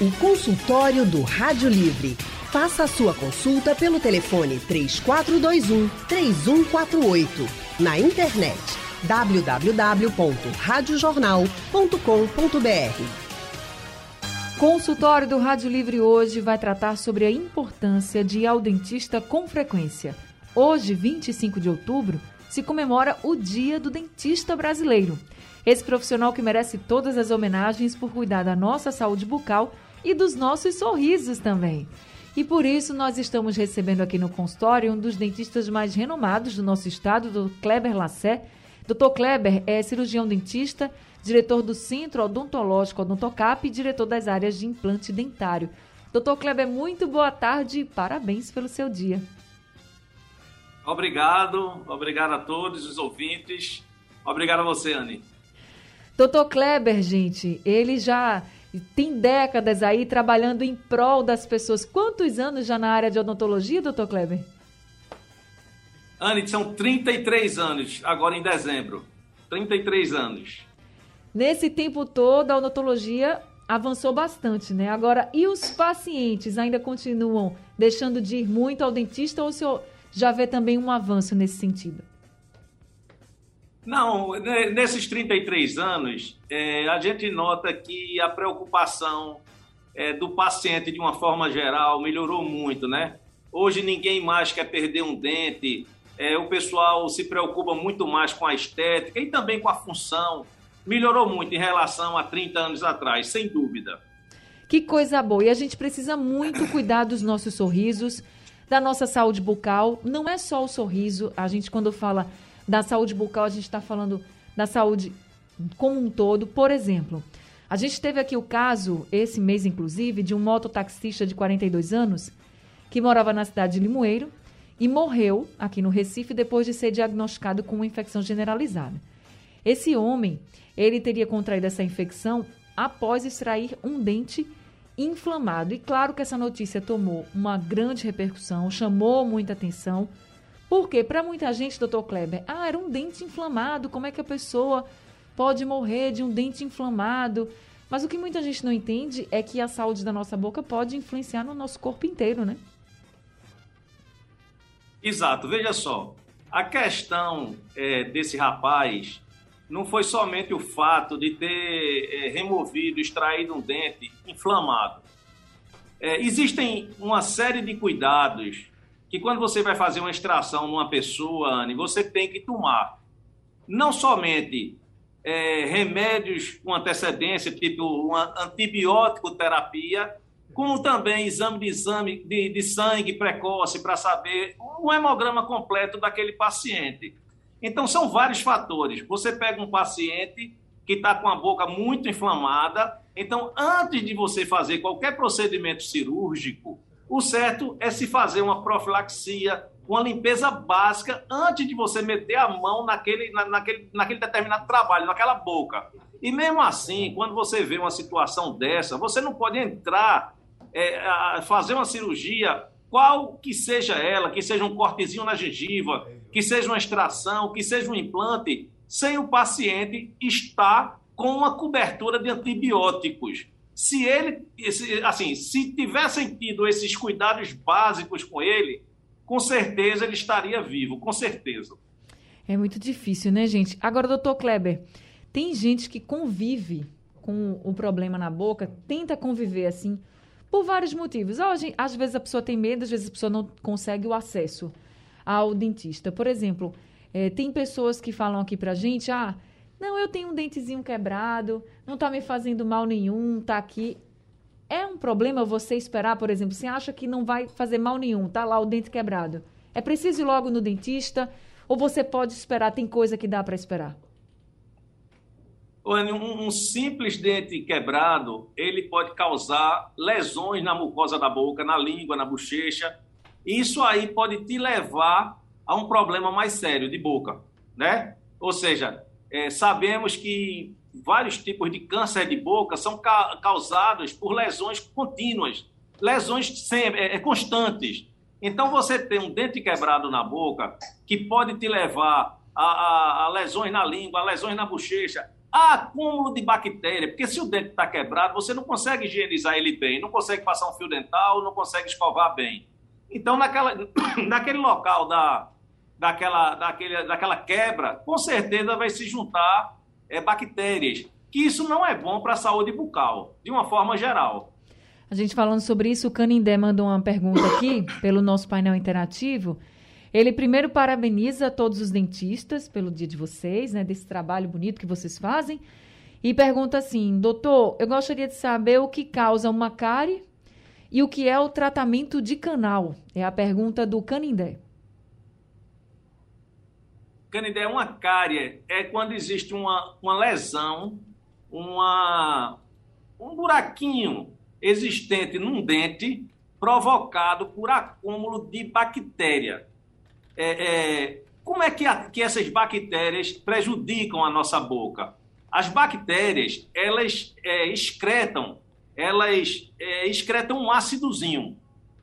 O consultório do Rádio Livre. Faça a sua consulta pelo telefone 3421 3148. Na internet www.radiojornal.com.br. Consultório do Rádio Livre hoje vai tratar sobre a importância de ir ao dentista com frequência. Hoje, 25 de outubro, se comemora o Dia do Dentista Brasileiro. Esse profissional que merece todas as homenagens por cuidar da nossa saúde bucal e dos nossos sorrisos também. E por isso nós estamos recebendo aqui no consultório um dos dentistas mais renomados do nosso estado, do Kleber Lassé. Dr. Kleber é cirurgião dentista, diretor do Centro Odontológico Odontocap e diretor das áreas de implante dentário. Doutor Kleber, muito boa tarde e parabéns pelo seu dia. Obrigado, obrigado a todos os ouvintes. Obrigado a você, Anne. Doutor Kleber, gente, ele já tem décadas aí trabalhando em prol das pessoas. Quantos anos já na área de odontologia, doutor Kleber? Anne, são 33 anos, agora em dezembro. 33 anos. Nesse tempo todo, a odontologia avançou bastante, né? Agora, e os pacientes ainda continuam deixando de ir muito ao dentista ou o senhor já vê também um avanço nesse sentido? Não, nesses 33 anos, é, a gente nota que a preocupação é, do paciente, de uma forma geral, melhorou muito, né? Hoje ninguém mais quer perder um dente, é, o pessoal se preocupa muito mais com a estética e também com a função. Melhorou muito em relação a 30 anos atrás, sem dúvida. Que coisa boa! E a gente precisa muito cuidar dos nossos sorrisos, da nossa saúde bucal. Não é só o sorriso, a gente, quando fala da saúde bucal, a gente está falando da saúde como um todo. Por exemplo, a gente teve aqui o caso, esse mês inclusive, de um mototaxista de 42 anos que morava na cidade de Limoeiro e morreu aqui no Recife depois de ser diagnosticado com uma infecção generalizada. Esse homem, ele teria contraído essa infecção após extrair um dente inflamado. E claro que essa notícia tomou uma grande repercussão, chamou muita atenção. Porque para muita gente, doutor Kleber, ah, era um dente inflamado, como é que a pessoa pode morrer de um dente inflamado? Mas o que muita gente não entende é que a saúde da nossa boca pode influenciar no nosso corpo inteiro, né? Exato, veja só. A questão é, desse rapaz não foi somente o fato de ter é, removido, extraído um dente inflamado. É, existem uma série de cuidados que quando você vai fazer uma extração numa pessoa, Anne, você tem que tomar não somente é, remédios com antecedência, tipo uma antibiótico terapia, como também exame de exame de, de sangue precoce para saber o hemograma completo daquele paciente. Então são vários fatores. Você pega um paciente que está com a boca muito inflamada, então antes de você fazer qualquer procedimento cirúrgico, o certo é se fazer uma profilaxia, uma limpeza básica antes de você meter a mão naquele, na, naquele, naquele determinado trabalho, naquela boca. E mesmo assim, quando você vê uma situação dessa, você não pode entrar, é, fazer uma cirurgia, qual que seja ela, que seja um cortezinho na gengiva, que seja uma extração, que seja um implante, sem o paciente estar com uma cobertura de antibióticos se ele, assim, se tivessem tido esses cuidados básicos com ele, com certeza ele estaria vivo, com certeza. É muito difícil, né, gente? Agora, doutor Kleber, tem gente que convive com o problema na boca, tenta conviver assim, por vários motivos. Às vezes a pessoa tem medo, às vezes a pessoa não consegue o acesso ao dentista. Por exemplo, é, tem pessoas que falam aqui pra gente, ah, não, eu tenho um dentezinho quebrado, não está me fazendo mal nenhum, está aqui. É um problema você esperar, por exemplo, você acha que não vai fazer mal nenhum, tá lá o dente quebrado. É preciso ir logo no dentista ou você pode esperar, tem coisa que dá para esperar? Um simples dente quebrado, ele pode causar lesões na mucosa da boca, na língua, na bochecha. Isso aí pode te levar a um problema mais sério de boca, né? Ou seja, é, sabemos que vários tipos de câncer de boca são ca causados por lesões contínuas, lesões sempre, é, é, constantes. Então, você tem um dente quebrado na boca que pode te levar a, a, a lesões na língua, a lesões na bochecha. há acúmulo de bactéria, porque se o dente está quebrado, você não consegue higienizar ele bem, não consegue passar um fio dental, não consegue escovar bem. Então, naquela, naquele local da, daquela, daquele, daquela quebra, com certeza vai se juntar é, bactérias, que isso não é bom para a saúde bucal, de uma forma geral. A gente falando sobre isso, o Canindé mandou uma pergunta aqui pelo nosso painel interativo. Ele primeiro parabeniza todos os dentistas pelo dia de vocês, né, desse trabalho bonito que vocês fazem, e pergunta assim: doutor, eu gostaria de saber o que causa uma cárie e o que é o tratamento de canal. É a pergunta do Canindé. Canindé, uma cárie é quando existe uma, uma lesão, uma, um buraquinho existente num dente provocado por acúmulo de bactéria é, é, como é que, a, que essas bactérias prejudicam a nossa boca? As bactérias, elas é, excretam, elas é, excretam um ácidozinho.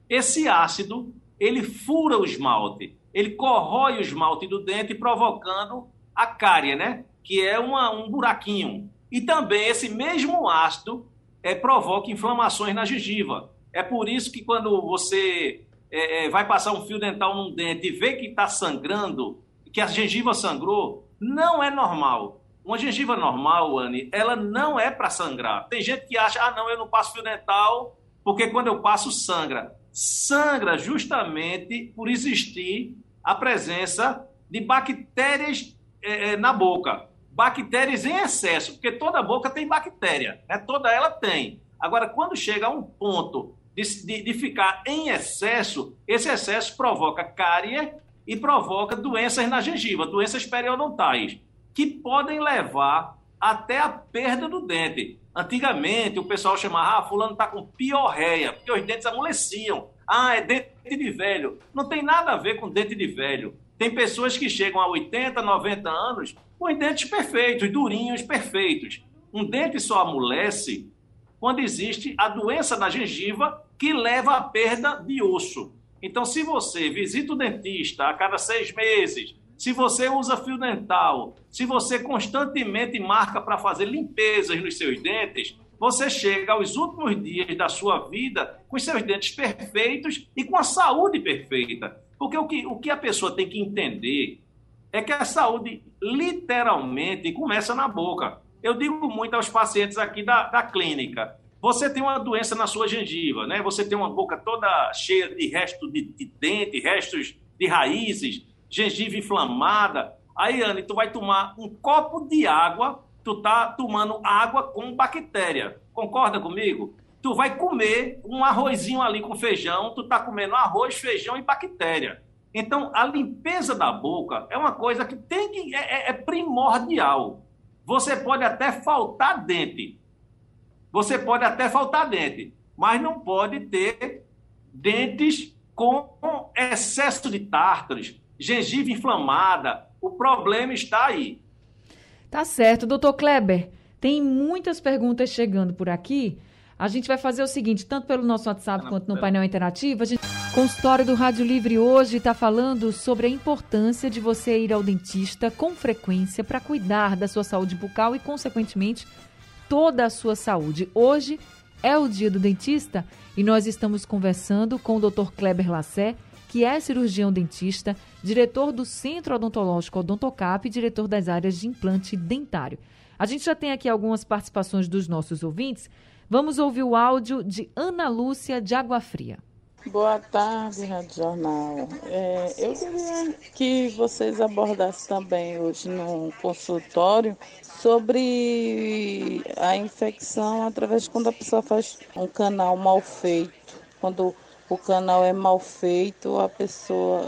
Esse ácido, ele fura o esmalte, ele corrói o esmalte do dente, provocando a cárie, né? Que é uma, um buraquinho. E também esse mesmo ácido é, provoca inflamações na gengiva. É por isso que quando você é, é, vai passar um fio dental num dente e vê que está sangrando, que a gengiva sangrou, não é normal. Uma gengiva normal, Anne, ela não é para sangrar. Tem gente que acha, ah, não, eu não passo fio dental porque quando eu passo sangra. Sangra justamente por existir a presença de bactérias é, é na boca. Bactérias em excesso, porque toda boca tem bactéria, né? toda ela tem. Agora, quando chega a um ponto de, de, de ficar em excesso, esse excesso provoca cárie e provoca doenças na gengiva, doenças periodontais, que podem levar até a perda do dente. Antigamente, o pessoal chamava, ah, fulano está com piorreia, porque os dentes amoleciam. Ah, é dente de velho. Não tem nada a ver com dente de velho. Tem pessoas que chegam a 80, 90 anos com dentes perfeitos, durinhos, perfeitos. Um dente só amolece quando existe a doença da gengiva que leva à perda de osso. Então, se você visita o dentista a cada seis meses, se você usa fio dental, se você constantemente marca para fazer limpezas nos seus dentes, você chega aos últimos dias da sua vida com seus dentes perfeitos e com a saúde perfeita. Porque o que, o que a pessoa tem que entender é que a saúde literalmente começa na boca. Eu digo muito aos pacientes aqui da, da clínica. Você tem uma doença na sua gengiva, né? Você tem uma boca toda cheia de restos de, de dente, restos de raízes, gengiva inflamada. Aí, Anne, tu vai tomar um copo de água, tu tá tomando água com bactéria. Concorda comigo? Tu vai comer um arrozinho ali com feijão, tu tá comendo arroz, feijão e bactéria. Então, a limpeza da boca é uma coisa que tem que é, é, é primordial. Você pode até faltar dente, você pode até faltar dente, mas não pode ter dentes com excesso de tártaros, gengiva inflamada. O problema está aí. Tá certo, doutor Kleber. Tem muitas perguntas chegando por aqui. A gente vai fazer o seguinte, tanto pelo nosso WhatsApp quanto no painel interativo. A gente... Consultório do Rádio Livre hoje está falando sobre a importância de você ir ao dentista com frequência para cuidar da sua saúde bucal e, consequentemente, toda a sua saúde. Hoje é o dia do dentista e nós estamos conversando com o Dr. Kleber Lassé, que é cirurgião dentista, diretor do Centro Odontológico Odontocap e diretor das áreas de implante dentário. A gente já tem aqui algumas participações dos nossos ouvintes. Vamos ouvir o áudio de Ana Lúcia de Água Fria. Boa tarde, Rádio Jornal. É, eu queria que vocês abordassem também hoje no consultório sobre a infecção através de quando a pessoa faz um canal mal feito. Quando o canal é mal feito, a pessoa,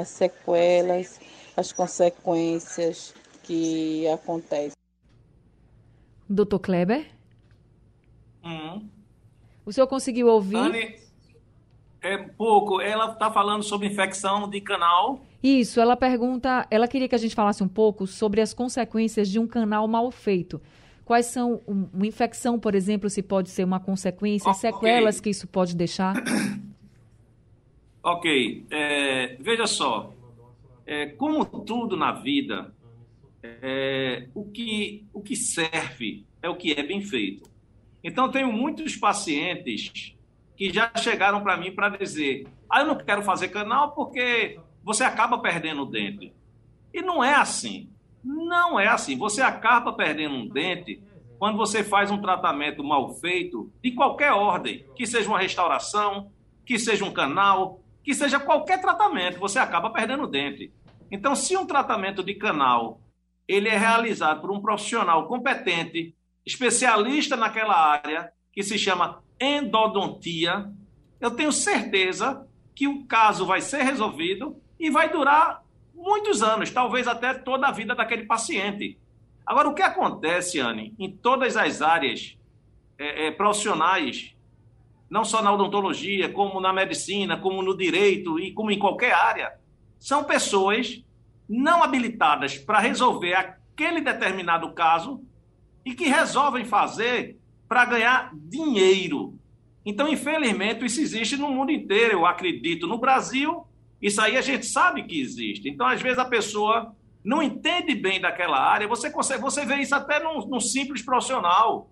as sequelas, as consequências que acontecem. Doutor Kleber? Hum. O senhor conseguiu ouvir? Anne, é pouco. Ela está falando sobre infecção de canal. Isso, ela pergunta, ela queria que a gente falasse um pouco sobre as consequências de um canal mal feito. Quais são, uma infecção, por exemplo, se pode ser uma consequência, okay. sequelas que isso pode deixar? Ok, é, veja só, é, como tudo na vida, é, o, que, o que serve é o que é bem feito. Então, tenho muitos pacientes que já chegaram para mim para dizer: ah, eu não quero fazer canal porque você acaba perdendo o dente. E não é assim. Não é assim. Você acaba perdendo um dente quando você faz um tratamento mal feito, de qualquer ordem, que seja uma restauração, que seja um canal, que seja qualquer tratamento, você acaba perdendo o dente. Então, se um tratamento de canal ele é realizado por um profissional competente, especialista naquela área, que se chama endodontia, eu tenho certeza que o caso vai ser resolvido e vai durar muitos anos, talvez até toda a vida daquele paciente. Agora, o que acontece, Anne, em todas as áreas é, é, profissionais, não só na odontologia, como na medicina, como no direito e como em qualquer área, são pessoas não habilitadas para resolver aquele determinado caso e que resolvem fazer para ganhar dinheiro. Então, infelizmente, isso existe no mundo inteiro, eu acredito. No Brasil, isso aí a gente sabe que existe. Então, às vezes, a pessoa não entende bem daquela área. Você consegue, você vê isso até num, num simples profissional,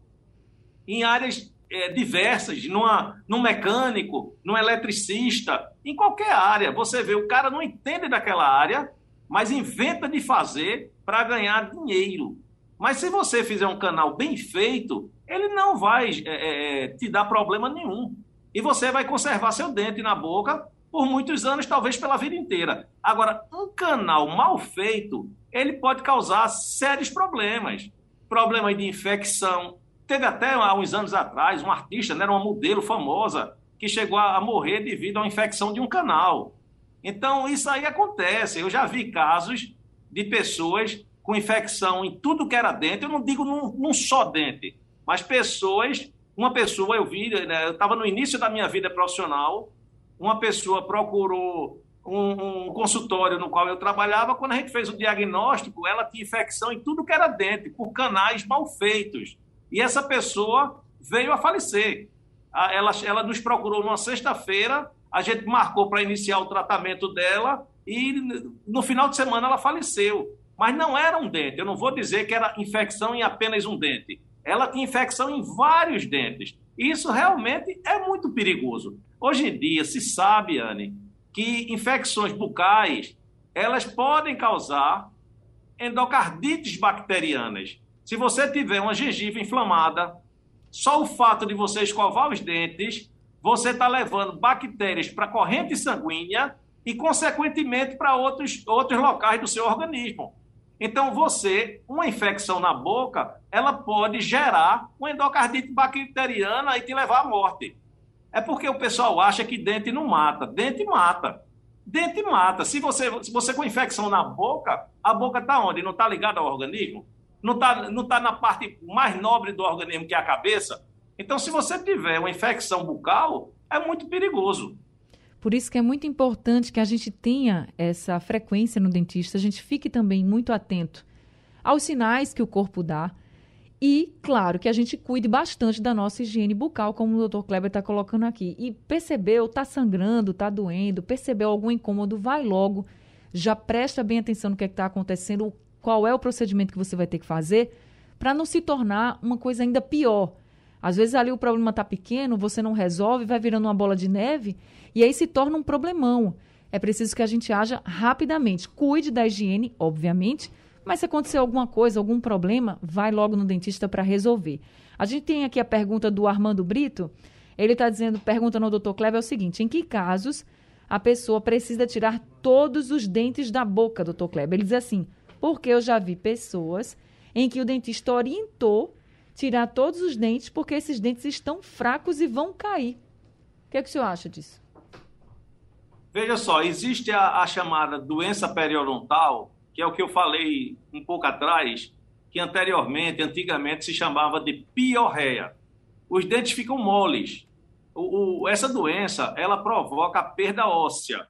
em áreas é, diversas, numa, num mecânico, num eletricista, em qualquer área. Você vê, o cara não entende daquela área, mas inventa de fazer para ganhar dinheiro. Mas se você fizer um canal bem feito, ele não vai é, é, te dar problema nenhum. E você vai conservar seu dente na boca por muitos anos, talvez pela vida inteira. Agora, um canal mal feito, ele pode causar sérios problemas. Problemas de infecção. Teve até há uns anos atrás um artista, né, era uma modelo famosa, que chegou a morrer devido uma infecção de um canal. Então, isso aí acontece. Eu já vi casos de pessoas com infecção em tudo que era dente, eu não digo num, num só dente, mas pessoas, uma pessoa eu vi, né, eu estava no início da minha vida profissional, uma pessoa procurou um, um, consultório no qual eu trabalhava, quando a gente fez o diagnóstico, ela tinha infecção em tudo que era dente, por canais mal feitos. E essa pessoa veio a falecer. Ela, ela nos procurou numa sexta-feira, a gente marcou para iniciar o tratamento dela e no final de semana ela faleceu. Mas não era um dente. Eu não vou dizer que era infecção em apenas um dente. Ela tinha infecção em vários dentes. Isso realmente é muito perigoso. Hoje em dia se sabe, Anne, que infecções bucais elas podem causar endocardites bacterianas. Se você tiver uma gengiva inflamada, só o fato de você escovar os dentes, você está levando bactérias para a corrente sanguínea e, consequentemente, para outros, outros locais do seu organismo. Então, você, uma infecção na boca, ela pode gerar uma endocardite bacteriana e te levar à morte. É porque o pessoal acha que dente não mata. Dente mata. Dente mata. Se você, se você com infecção na boca, a boca está onde? Não está ligada ao organismo? Não está não tá na parte mais nobre do organismo, que é a cabeça? Então, se você tiver uma infecção bucal, é muito perigoso. Por isso que é muito importante que a gente tenha essa frequência no dentista, a gente fique também muito atento aos sinais que o corpo dá e, claro, que a gente cuide bastante da nossa higiene bucal, como o doutor Kleber está colocando aqui. E percebeu, está sangrando, está doendo, percebeu algum incômodo, vai logo, já presta bem atenção no que é está acontecendo, qual é o procedimento que você vai ter que fazer, para não se tornar uma coisa ainda pior. Às vezes ali o problema está pequeno, você não resolve, vai virando uma bola de neve e aí se torna um problemão. É preciso que a gente haja rapidamente. Cuide da higiene, obviamente, mas se acontecer alguma coisa, algum problema, vai logo no dentista para resolver. A gente tem aqui a pergunta do Armando Brito. Ele está dizendo, pergunta no doutor Kleber, é o seguinte: em que casos a pessoa precisa tirar todos os dentes da boca, doutor Kleber? Ele diz assim, porque eu já vi pessoas em que o dentista orientou tirar todos os dentes porque esses dentes estão fracos e vão cair. O que, é que o senhor acha disso? Veja só, existe a, a, chamada doença periodontal, que é o que eu falei um pouco atrás, que anteriormente, antigamente, se chamava de piorreia. Os dentes ficam moles. O, o, essa doença, ela provoca perda óssea.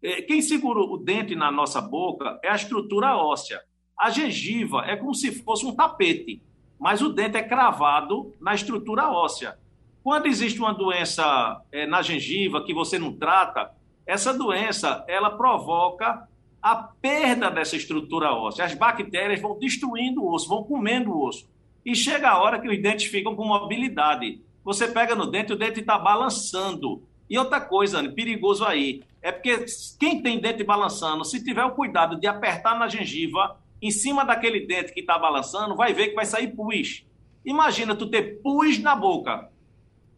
É, quem segura o dente na nossa boca é a estrutura óssea. A gengiva é como se fosse um tapete, mas o dente é cravado na estrutura óssea. Quando existe uma doença é, na gengiva que você não trata, essa doença ela provoca a perda dessa estrutura óssea. As bactérias vão destruindo o osso, vão comendo o osso. E chega a hora que os dentes ficam com mobilidade. Você pega no dente, o dente está balançando. E outra coisa, perigoso aí, é porque quem tem dente balançando, se tiver o cuidado de apertar na gengiva, em cima daquele dente que está balançando, vai ver que vai sair pus. Imagina tu ter pus na boca.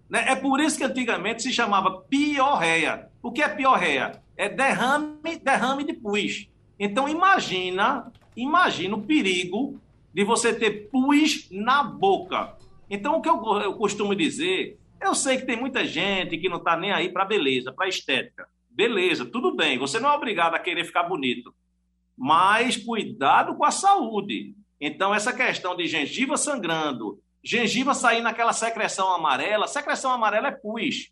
Né? É por isso que antigamente se chamava piorreia. O que é piorreia? É derrame, derrame de pus. Então imagina, imagina o perigo de você ter pus na boca. Então o que eu, eu costumo dizer, eu sei que tem muita gente que não está nem aí para beleza, para estética. Beleza, tudo bem, você não é obrigado a querer ficar bonito. Mas cuidado com a saúde. Então, essa questão de gengiva sangrando, gengiva saindo naquela secreção amarela, secreção amarela é pus.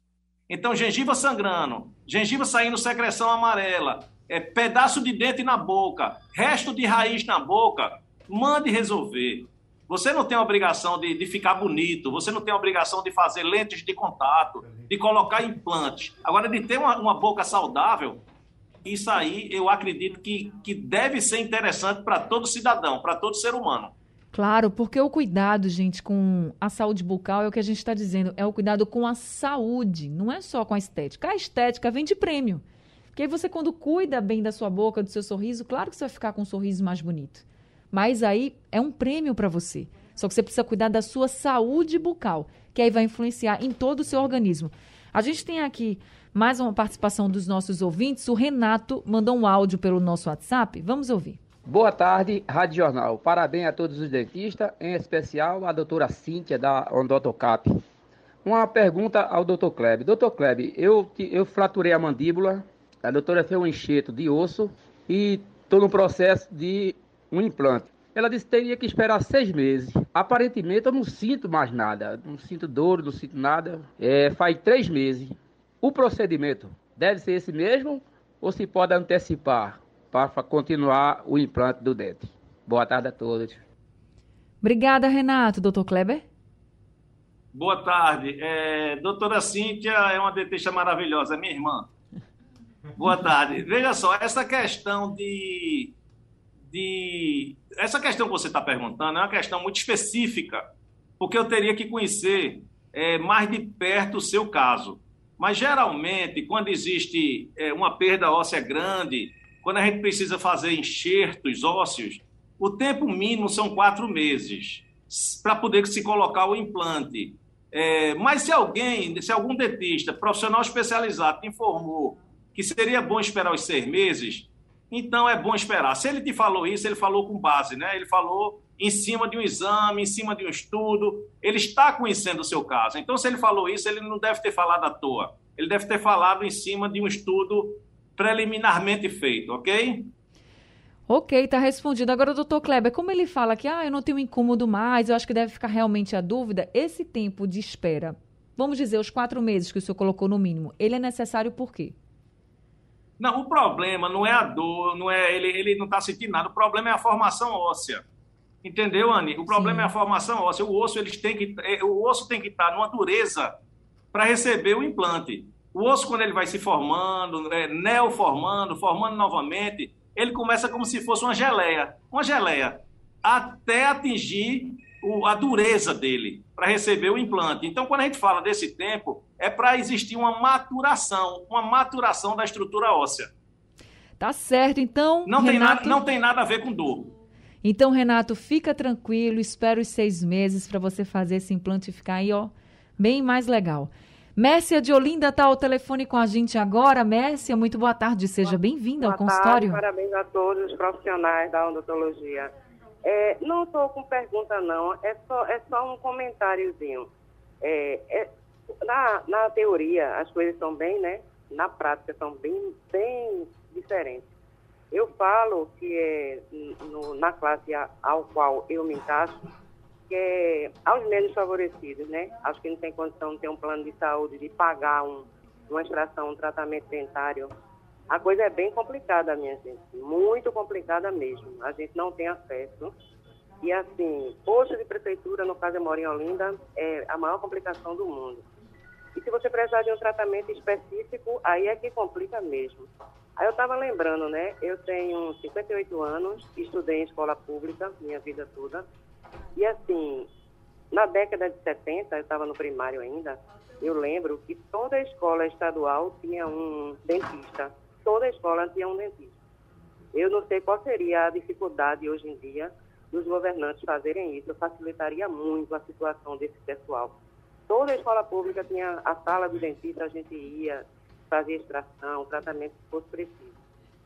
Então, gengiva sangrando, gengiva saindo secreção amarela, é, pedaço de dente na boca, resto de raiz na boca, mande resolver. Você não tem a obrigação de, de, ficar bonito, você não tem a obrigação de fazer lentes de contato, de colocar implantes. Agora, de ter uma, uma boca saudável, isso aí eu acredito que, que deve ser interessante para todo cidadão, para todo ser humano. Claro, porque o cuidado, gente, com a saúde bucal é o que a gente está dizendo, é o cuidado com a saúde, não é só com a estética. A estética vem de prêmio. Porque aí você, quando cuida bem da sua boca, do seu sorriso, claro que você vai ficar com um sorriso mais bonito. Mas aí é um prêmio para você. Só que você precisa cuidar da sua saúde bucal, que aí vai influenciar em todo o seu organismo. A gente tem aqui mais uma participação dos nossos ouvintes. O Renato mandou um áudio pelo nosso WhatsApp. Vamos ouvir. Boa tarde, Rádio Jornal. Parabéns a todos os dentistas, em especial a doutora Cíntia da Ondotocap. Uma pergunta ao doutor Kleb. Doutor Kleb, eu, eu fraturei a mandíbula, a doutora fez um enxerto de osso e estou no processo de um implante. Ela disse que teria que esperar seis meses. Aparentemente eu não sinto mais nada, não sinto dor, não sinto nada. É, faz três meses. O procedimento deve ser esse mesmo ou se pode antecipar para continuar o implante do dente? Boa tarde a todos. Obrigada, Renato. Doutor Kleber? Boa tarde. É, doutora Cíntia é uma dentista maravilhosa, é minha irmã. Boa tarde. Veja só, essa questão de, de. Essa questão que você está perguntando é uma questão muito específica, porque eu teria que conhecer é, mais de perto o seu caso. Mas, geralmente, quando existe é, uma perda óssea grande, quando a gente precisa fazer enxertos ósseos, o tempo mínimo são quatro meses para poder se colocar o implante. É, mas se alguém, se algum dentista profissional especializado te informou que seria bom esperar os seis meses, então é bom esperar. Se ele te falou isso, ele falou com base, né? Ele falou em cima de um exame, em cima de um estudo. Ele está conhecendo o seu caso. Então, se ele falou isso, ele não deve ter falado à toa. Ele deve ter falado em cima de um estudo preliminarmente feito, ok? Ok, está respondido. Agora, doutor Kleber, como ele fala que ah, eu não tenho incômodo mais, eu acho que deve ficar realmente a dúvida, esse tempo de espera, vamos dizer, os quatro meses que o senhor colocou no mínimo, ele é necessário por quê? Não, o problema não é a dor, não é ele, ele não está sentindo nada. O problema é a formação óssea. Entendeu, Anny? O problema Sim. é a formação óssea. O osso, eles têm que, é, o osso tem que estar numa dureza para receber o implante. O osso, quando ele vai se formando, é, neoformando, formando novamente, ele começa como se fosse uma geleia. Uma geleia. Até atingir o, a dureza dele para receber o implante. Então, quando a gente fala desse tempo, é para existir uma maturação, uma maturação da estrutura óssea. Tá certo, então. Não, Renato... tem, nada, não tem nada a ver com dor. Então, Renato, fica tranquilo, espera os seis meses para você fazer esse implante ficar aí, ó, bem mais legal. Mércia de Olinda está ao telefone com a gente agora. Mércia, muito boa tarde, seja bem-vinda ao consultório. Tarde, parabéns a todos os profissionais da odontologia. É, não estou com pergunta, não, é só, é só um comentáriozinho. É, é, na, na teoria, as coisas são bem, né? Na prática, são bem, bem diferentes. Eu falo que é no, na classe ao qual eu me encaixo, é aos menos favorecidos, né? Acho que não tem condição de ter um plano de saúde, de pagar um, uma extração, um tratamento dentário. A coisa é bem complicada, minha gente, muito complicada mesmo. A gente não tem acesso. E assim, posto de prefeitura, no caso eu moro em Olinda, é a maior complicação do mundo. E se você precisar de um tratamento específico, aí é que complica mesmo. Aí eu estava lembrando, né? Eu tenho 58 anos, estudei em escola pública minha vida toda. E assim, na década de 70, eu estava no primário ainda, eu lembro que toda escola estadual tinha um dentista. Toda escola tinha um dentista. Eu não sei qual seria a dificuldade hoje em dia dos governantes fazerem isso. Facilitaria muito a situação desse pessoal. Toda escola pública tinha a sala do dentista, a gente ia fazer extração, tratamento se fosse preciso.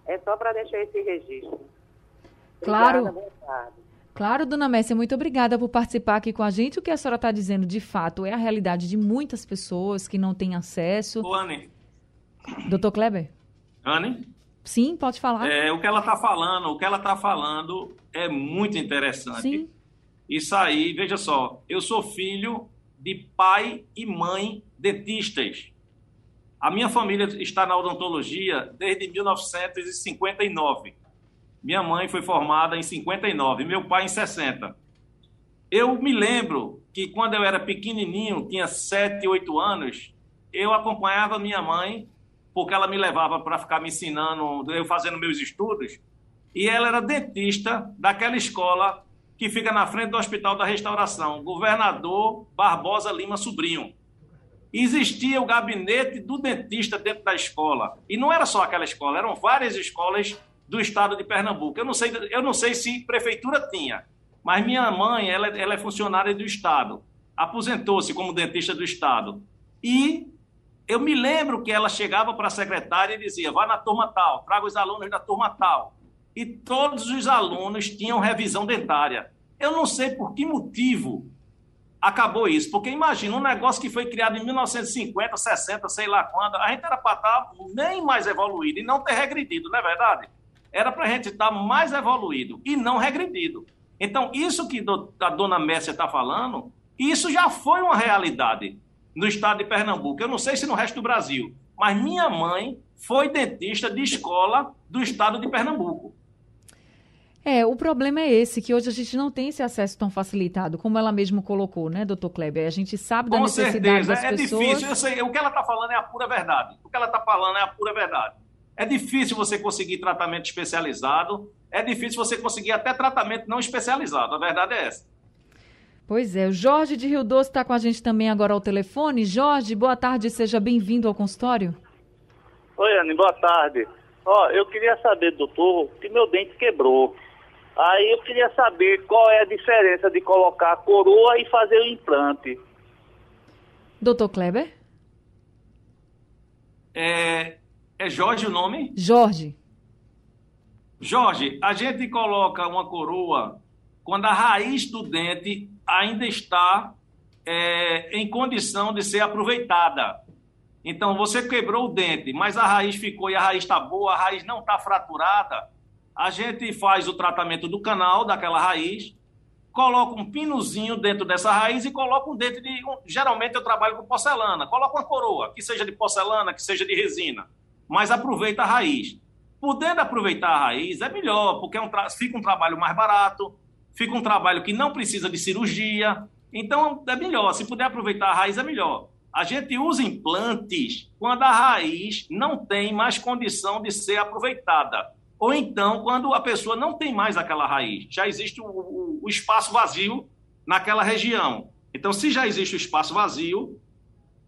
É só para deixar esse registro. Claro. Claro, dona Messia, muito obrigada por participar aqui com a gente. O que a senhora está dizendo, de fato, é a realidade de muitas pessoas que não têm acesso. Ô, Anne. Doutor Kleber? Anne? Sim, pode falar. É, o que ela está falando, o que ela está falando é muito interessante. Sim. Isso aí, veja só, eu sou filho de pai e mãe dentistas. A minha família está na odontologia desde 1959. Minha mãe foi formada em 59, meu pai em 60. Eu me lembro que quando eu era pequenininho, tinha 7, 8 anos, eu acompanhava minha mãe, porque ela me levava para ficar me ensinando, eu fazendo meus estudos, e ela era dentista daquela escola que fica na frente do Hospital da Restauração, Governador Barbosa Lima Sobrinho. Existia o gabinete do dentista dentro da escola. E não era só aquela escola, eram várias escolas do estado de Pernambuco. Eu não sei, eu não sei se prefeitura tinha, mas minha mãe ela, ela é funcionária do estado, aposentou-se como dentista do estado. E eu me lembro que ela chegava para a secretária e dizia: vai na turma tal, traga os alunos da turma tal. E todos os alunos tinham revisão dentária. Eu não sei por que motivo acabou isso, porque imagina um negócio que foi criado em 1950, 60, sei lá quando, a gente era para estar nem mais evoluído e não ter regredido, não é verdade? Era para a gente estar tá mais evoluído e não regredido. Então, isso que a dona Messia está falando, isso já foi uma realidade no estado de Pernambuco. Eu não sei se no resto do Brasil, mas minha mãe foi dentista de escola do estado de Pernambuco. É, o problema é esse, que hoje a gente não tem esse acesso tão facilitado, como ela mesmo colocou, né, doutor Kleber? A gente sabe da Com necessidade certeza, das é pessoas. difícil. Eu sei, o que ela está falando é a pura verdade. O que ela está falando é a pura verdade. É difícil você conseguir tratamento especializado, é difícil você conseguir até tratamento não especializado. A verdade é essa. Pois é, o Jorge de Rio Doce está com a gente também agora ao telefone. Jorge, boa tarde, seja bem-vindo ao consultório. Oi, Anne, boa tarde. Ó, eu queria saber, doutor, que meu dente quebrou. Aí eu queria saber qual é a diferença de colocar a coroa e fazer o implante. Doutor Kleber? É, é Jorge o nome? Jorge. Jorge, a gente coloca uma coroa quando a raiz do dente ainda está é, em condição de ser aproveitada. Então, você quebrou o dente, mas a raiz ficou e a raiz está boa, a raiz não está fraturada. A gente faz o tratamento do canal daquela raiz, coloca um pinozinho dentro dessa raiz e coloca um dente de. Geralmente eu trabalho com porcelana. Coloca uma coroa, que seja de porcelana, que seja de resina mas aproveita a raiz. Podendo aproveitar a raiz é melhor, porque é um fica um trabalho mais barato, fica um trabalho que não precisa de cirurgia, então é melhor. Se puder aproveitar a raiz, é melhor. A gente usa implantes quando a raiz não tem mais condição de ser aproveitada. Ou então, quando a pessoa não tem mais aquela raiz, já existe o, o, o espaço vazio naquela região. Então, se já existe o espaço vazio,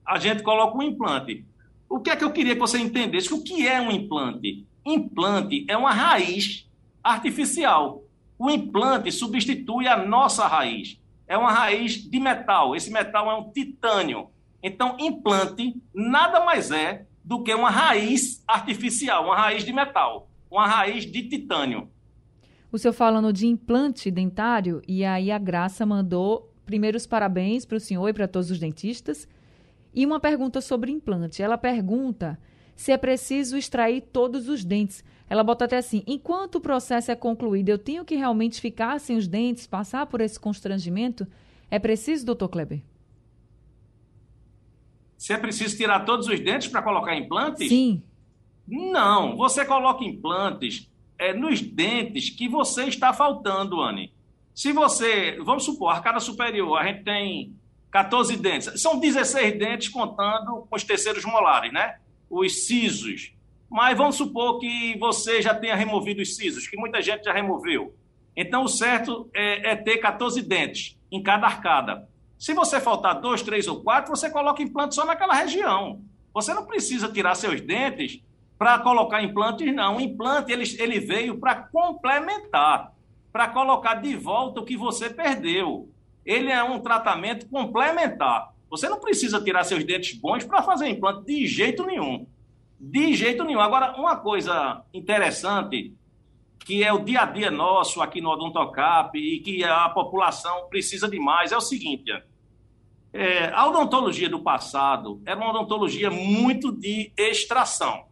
a gente coloca um implante. O que é que eu queria que você entendesse? O que é um implante? Implante é uma raiz artificial. O implante substitui a nossa raiz. É uma raiz de metal. Esse metal é um titânio. Então, implante nada mais é do que uma raiz artificial, uma raiz de metal, uma raiz de titânio. O senhor falando de implante dentário, e aí a Graça mandou primeiros parabéns para o senhor e para todos os dentistas. E uma pergunta sobre implante. Ela pergunta se é preciso extrair todos os dentes. Ela bota até assim: enquanto o processo é concluído, eu tenho que realmente ficar sem os dentes, passar por esse constrangimento? É preciso, doutor Kleber? Se é preciso tirar todos os dentes para colocar implantes? Sim. Não, você coloca implantes é, nos dentes que você está faltando, Anne. Se você, vamos supor, arcada superior, a gente tem 14 dentes. São 16 dentes contando com os terceiros molares, né? Os sisos. Mas vamos supor que você já tenha removido os sisos, que muita gente já removeu. Então, o certo é, é ter 14 dentes em cada arcada. Se você faltar dois, três ou quatro, você coloca implante só naquela região. Você não precisa tirar seus dentes para colocar implantes, não. O implante ele, ele veio para complementar, para colocar de volta o que você perdeu. Ele é um tratamento complementar. Você não precisa tirar seus dentes bons para fazer implante de jeito nenhum. De jeito nenhum. Agora, uma coisa interessante, que é o dia a dia nosso aqui no Odontocap e que a população precisa de mais, é o seguinte: é, a odontologia do passado era uma odontologia muito de extração.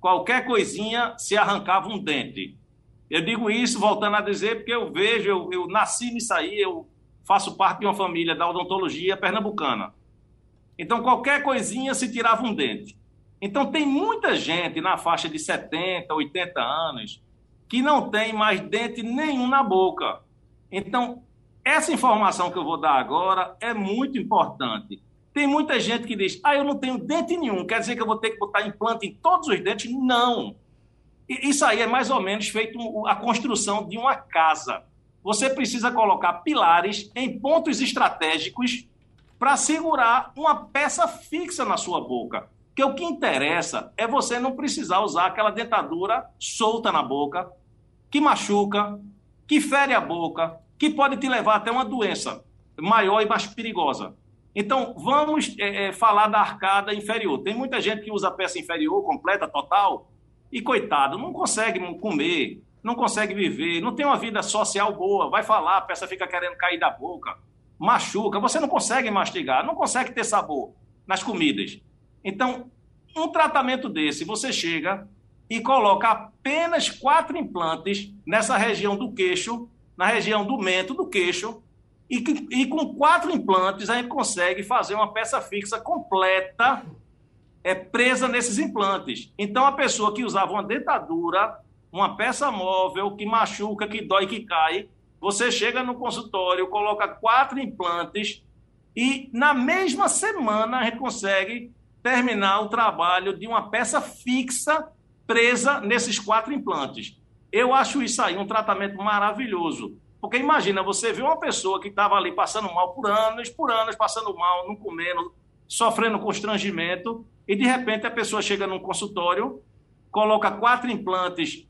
Qualquer coisinha se arrancava um dente. Eu digo isso voltando a dizer porque eu vejo, eu, eu nasci nisso aí, eu faço parte de uma família da odontologia pernambucana. Então, qualquer coisinha se tirava um dente. Então, tem muita gente na faixa de 70, 80 anos que não tem mais dente nenhum na boca. Então, essa informação que eu vou dar agora é muito importante. Tem muita gente que diz: ah, eu não tenho dente nenhum, quer dizer que eu vou ter que botar implante em todos os dentes? Não. Isso aí é mais ou menos feito a construção de uma casa. Você precisa colocar pilares em pontos estratégicos para segurar uma peça fixa na sua boca. Porque o que interessa é você não precisar usar aquela dentadura solta na boca, que machuca, que fere a boca, que pode te levar até uma doença maior e mais perigosa. Então, vamos é, é, falar da arcada inferior. Tem muita gente que usa a peça inferior completa, total, e coitado, não consegue comer, não consegue viver, não tem uma vida social boa, vai falar, a peça fica querendo cair da boca, machuca, você não consegue mastigar, não consegue ter sabor nas comidas. Então, um tratamento desse, você chega e coloca apenas quatro implantes nessa região do queixo, na região do mento, do queixo, e, e com quatro implantes a gente consegue fazer uma peça fixa completa é presa nesses implantes. Então, a pessoa que usava uma dentadura, uma peça móvel que machuca, que dói, que cai, você chega no consultório, coloca quatro implantes e na mesma semana a gente consegue terminar o trabalho de uma peça fixa presa nesses quatro implantes. Eu acho isso aí um tratamento maravilhoso. Porque imagina, você vê uma pessoa que estava ali passando mal por anos, por anos, passando mal, não comendo, sofrendo constrangimento, e de repente a pessoa chega num consultório, coloca quatro implantes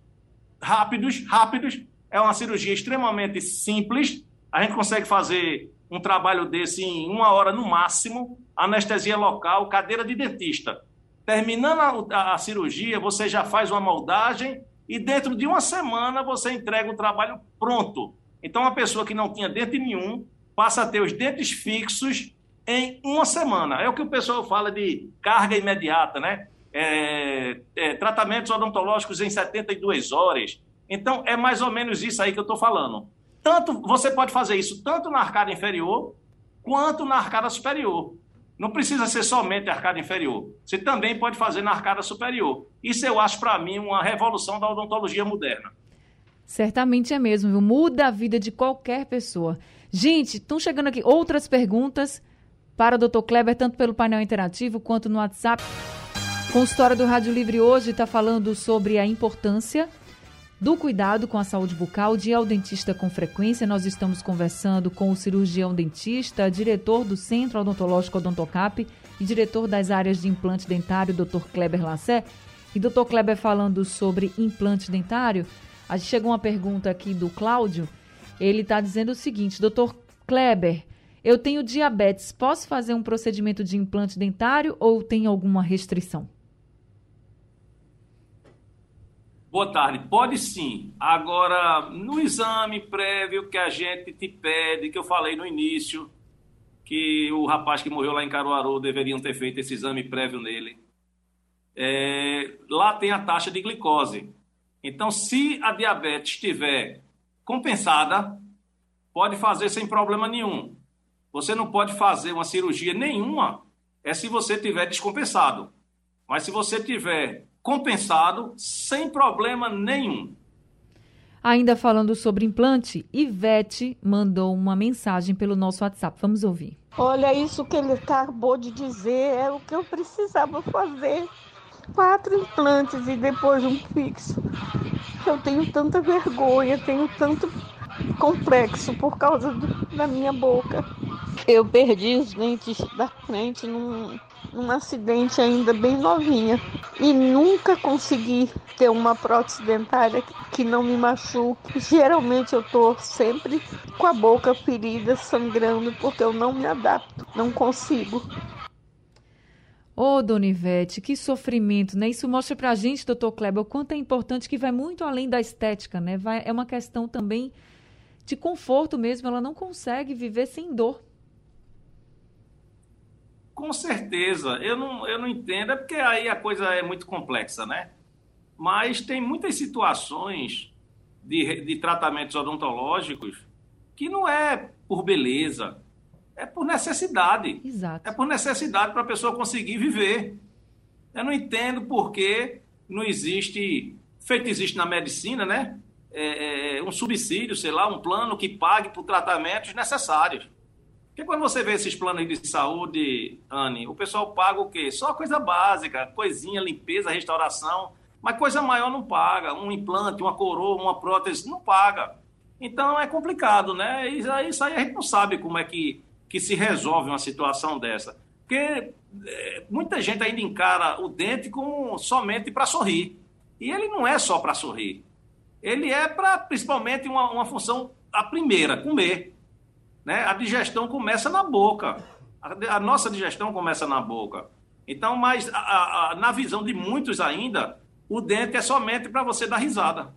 rápidos, rápidos, é uma cirurgia extremamente simples, a gente consegue fazer um trabalho desse em uma hora no máximo, anestesia local, cadeira de dentista. Terminando a, a, cirurgia, você já faz uma moldagem e dentro de uma semana você entrega o trabalho pronto. Então, uma pessoa que não tinha dente nenhum passa a ter os dentes fixos em uma semana. É o que o pessoal fala de carga imediata, né? É, é, tratamentos odontológicos em 72 horas. Então, é mais ou menos isso aí que eu estou falando. Tanto Você pode fazer isso tanto na arcada inferior quanto na arcada superior. Não precisa ser somente arcada inferior. Você também pode fazer na arcada superior. Isso eu acho, para mim, uma revolução da odontologia moderna. Certamente é mesmo, viu? Muda a vida de qualquer pessoa. Gente, estão chegando aqui outras perguntas para o Dr. Kleber, tanto pelo painel interativo quanto no WhatsApp. Consultório do Rádio Livre hoje está falando sobre a importância do cuidado com a saúde bucal, de ir ao dentista com frequência. Nós estamos conversando com o cirurgião dentista, diretor do Centro Odontológico Odontocap e diretor das áreas de implante dentário, Dr. Kleber Lassé. E Dr. Kleber falando sobre implante dentário, a gente chegou uma pergunta aqui do Cláudio. Ele está dizendo o seguinte, Dr. Kleber, eu tenho diabetes, posso fazer um procedimento de implante dentário ou tem alguma restrição? Boa tarde. Pode sim. Agora, no exame prévio que a gente te pede, que eu falei no início, que o rapaz que morreu lá em Caruaru deveriam ter feito esse exame prévio nele. É, lá tem a taxa de glicose. Então, se a diabetes estiver compensada, pode fazer sem problema nenhum. Você não pode fazer uma cirurgia nenhuma, é se você tiver descompensado. Mas se você tiver compensado sem problema nenhum. Ainda falando sobre implante, Ivete mandou uma mensagem pelo nosso WhatsApp. Vamos ouvir. Olha, isso que ele acabou de dizer é o que eu precisava fazer. quatro implantes e depois um fixo. Eu tenho tanta vergonha, tenho tanto complexo por causa do, da minha boca. Eu perdi os dentes da frente num, num acidente ainda bem novinha e nunca consegui ter uma prótese dentária que não me machuque. Geralmente eu tô sempre com a boca ferida, sangrando, porque eu não me adapto, não consigo. Ô, oh, Dona Ivete, que sofrimento, né? Isso mostra pra gente, doutor Kleber, o quanto é importante que vai muito além da estética, né? Vai, é uma questão também de conforto mesmo, ela não consegue viver sem dor. Com certeza. Eu não, eu não entendo, é porque aí a coisa é muito complexa, né? Mas tem muitas situações de, de tratamentos odontológicos que não é por beleza, é por necessidade. Exato. É por necessidade para a pessoa conseguir viver. Eu não entendo por que não existe, feito existe na medicina, né? É, é, um subsídio, sei lá, um plano que pague por tratamentos necessários. Porque quando você vê esses planos de saúde, Anne, o pessoal paga o quê? Só coisa básica, coisinha, limpeza, restauração. Mas coisa maior não paga. Um implante, uma coroa, uma prótese, não paga. Então é complicado, né? Isso aí, isso aí a gente não sabe como é que, que se resolve uma situação dessa. Porque é, muita gente ainda encara o dente como somente para sorrir. E ele não é só para sorrir. Ele é para, principalmente, uma, uma função, a primeira, comer. Né? A digestão começa na boca. A, a nossa digestão começa na boca. Então, mas a, a, na visão de muitos ainda, o dente é somente para você dar risada.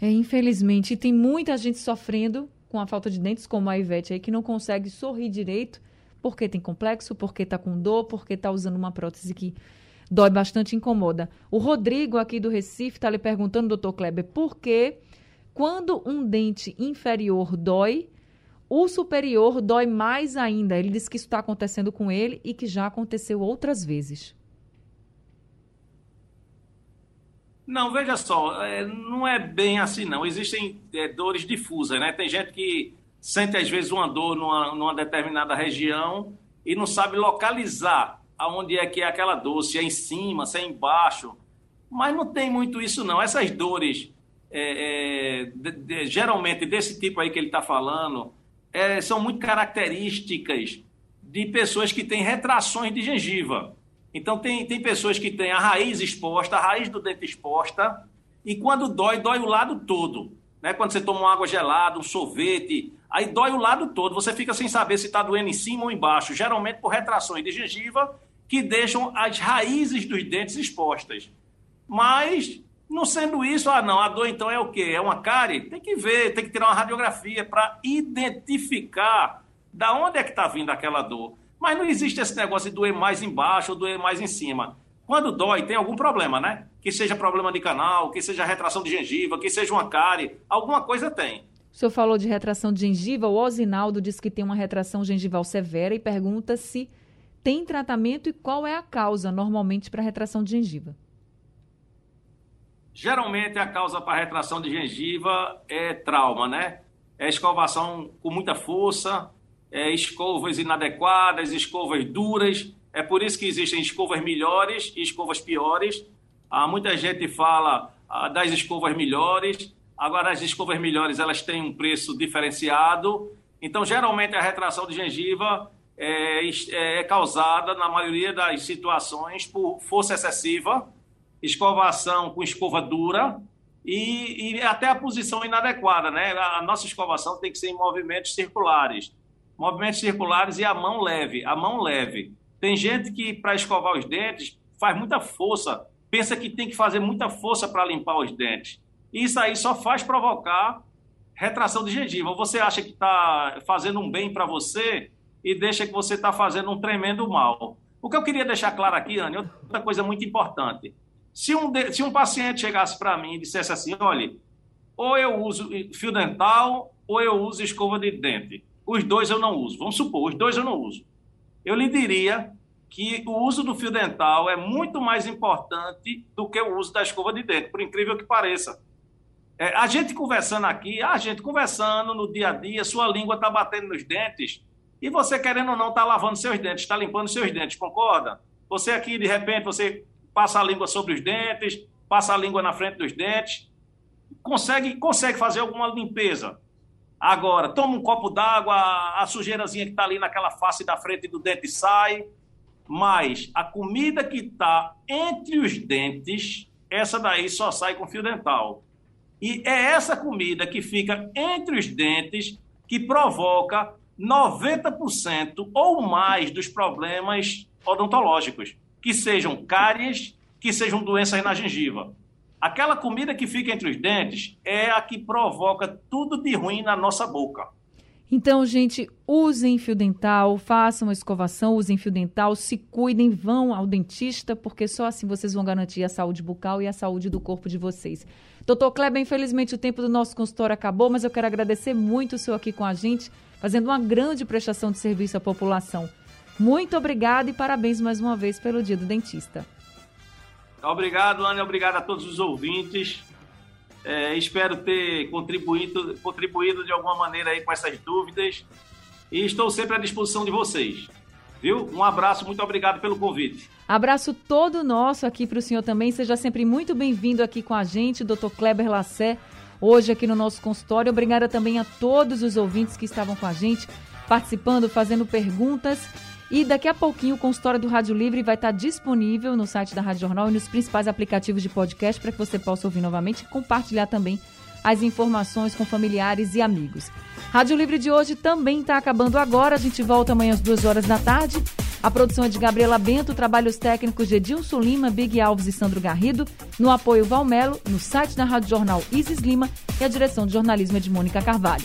É, infelizmente, tem muita gente sofrendo com a falta de dentes, como a Ivete aí, que não consegue sorrir direito, porque tem complexo, porque está com dor, porque está usando uma prótese que dói bastante, incomoda. O Rodrigo, aqui do Recife, está lhe perguntando, doutor Kleber, por que quando um dente inferior dói, o superior dói mais ainda. Ele disse que isso está acontecendo com ele e que já aconteceu outras vezes. Não, veja só, é, não é bem assim, não. Existem é, dores difusas, né? Tem gente que sente, às vezes, uma dor numa, numa determinada região e não sabe localizar aonde é que é aquela dor, se é em cima, se é embaixo. Mas não tem muito isso, não. Essas dores, é, é, de, de, geralmente desse tipo aí que ele está falando, é, são muito características de pessoas que têm retrações de gengiva. Então, tem, tem pessoas que têm a raiz exposta, a raiz do dente exposta, e quando dói, dói o lado todo. Né? Quando você toma uma água gelada, um sorvete, aí dói o lado todo. Você fica sem saber se está doendo em cima ou embaixo, geralmente por retrações de gengiva que deixam as raízes dos dentes expostas. Mas não sendo isso, ah, não, a dor então é o quê? É uma cárie? Tem que ver, tem que tirar uma radiografia para identificar da onde é que está vindo aquela dor. Mas não existe esse negócio de doer mais embaixo ou doer mais em cima. Quando dói, tem algum problema, né? Que seja problema de canal, que seja retração de gengiva, que seja uma cárie, alguma coisa tem. O senhor falou de retração de gengiva, o Osinaldo diz que tem uma retração gengival severa e pergunta se tem tratamento e qual é a causa normalmente para retração de gengiva. Geralmente a causa para retração de gengiva é trauma, né? É escovação com muita força, é escovas inadequadas, escovas duras. É por isso que existem escovas melhores e escovas piores. Ah, muita gente fala ah, das escovas melhores. Agora, as escovas melhores elas têm um preço diferenciado. Então, geralmente, a retração de gengiva é, é causada, na maioria das situações, por força excessiva escovação com escova dura e, e, até a posição inadequada, né? A nossa escovação tem que ser em movimentos circulares. Movimentos circulares e a mão leve, a mão leve. Tem gente que, para escovar os dentes, faz muita força, pensa que tem que fazer muita força para limpar os dentes. Isso aí só faz provocar retração de gengiva. Você acha que está fazendo um bem para você e deixa que você está fazendo um tremendo mal. O que eu queria deixar claro aqui, Anne, outra coisa muito importante. Se um, se um paciente chegasse para mim e dissesse assim, olha, ou eu uso fio dental ou eu uso escova de dente. Os dois eu não uso. Vamos supor, os dois eu não uso. Eu lhe diria que o uso do fio dental é muito mais importante do que o uso da escova de dente, por incrível que pareça. É, a gente conversando aqui, a gente conversando no dia a dia, sua língua está batendo nos dentes e você, querendo ou não, está lavando seus dentes, está limpando seus dentes, concorda? Você aqui, de repente, você passa a língua sobre os dentes, passa a língua na frente dos dentes, consegue, consegue fazer alguma limpeza. Agora, toma um copo d'água, a sujeirazinha que está ali naquela face da frente do dente sai, mas a comida que está entre os dentes, essa daí só sai com fio dental. E é essa comida que fica entre os dentes que provoca 90% ou mais dos problemas odontológicos, que sejam cáries, que sejam doenças na gengiva. Aquela comida que fica entre os dentes é a que provoca tudo de ruim na nossa boca. Então, gente, usem fio dental, façam escovação, usem fio dental, se cuidem, vão ao dentista, porque só assim vocês vão garantir a saúde bucal e a saúde do corpo de vocês. Doutor Kleber, infelizmente o tempo do nosso consultório acabou, mas eu quero agradecer muito o senhor aqui com a gente, fazendo uma grande prestação de serviço à população. Muito obrigada e parabéns mais uma vez pelo Dia do Dentista. Obrigado, Ana, obrigado a todos os ouvintes. É, espero ter contribuído, contribuído de alguma maneira aí com essas dúvidas e estou sempre à disposição de vocês. Viu? Um abraço, muito obrigado pelo convite. Abraço todo nosso aqui para o senhor também. Seja sempre muito bem-vindo aqui com a gente, Dr. Kleber Lassé, hoje aqui no nosso consultório. Obrigada também a todos os ouvintes que estavam com a gente, participando, fazendo perguntas. E daqui a pouquinho o consultório do Rádio Livre vai estar disponível no site da Rádio Jornal e nos principais aplicativos de podcast para que você possa ouvir novamente e compartilhar também as informações com familiares e amigos. Rádio Livre de hoje também está acabando agora. A gente volta amanhã às duas horas da tarde. A produção é de Gabriela Bento, trabalhos técnicos de Edilson Lima, Big Alves e Sandro Garrido, no apoio Valmelo, no site da Rádio Jornal Isis Lima e a direção de jornalismo é de Mônica Carvalho.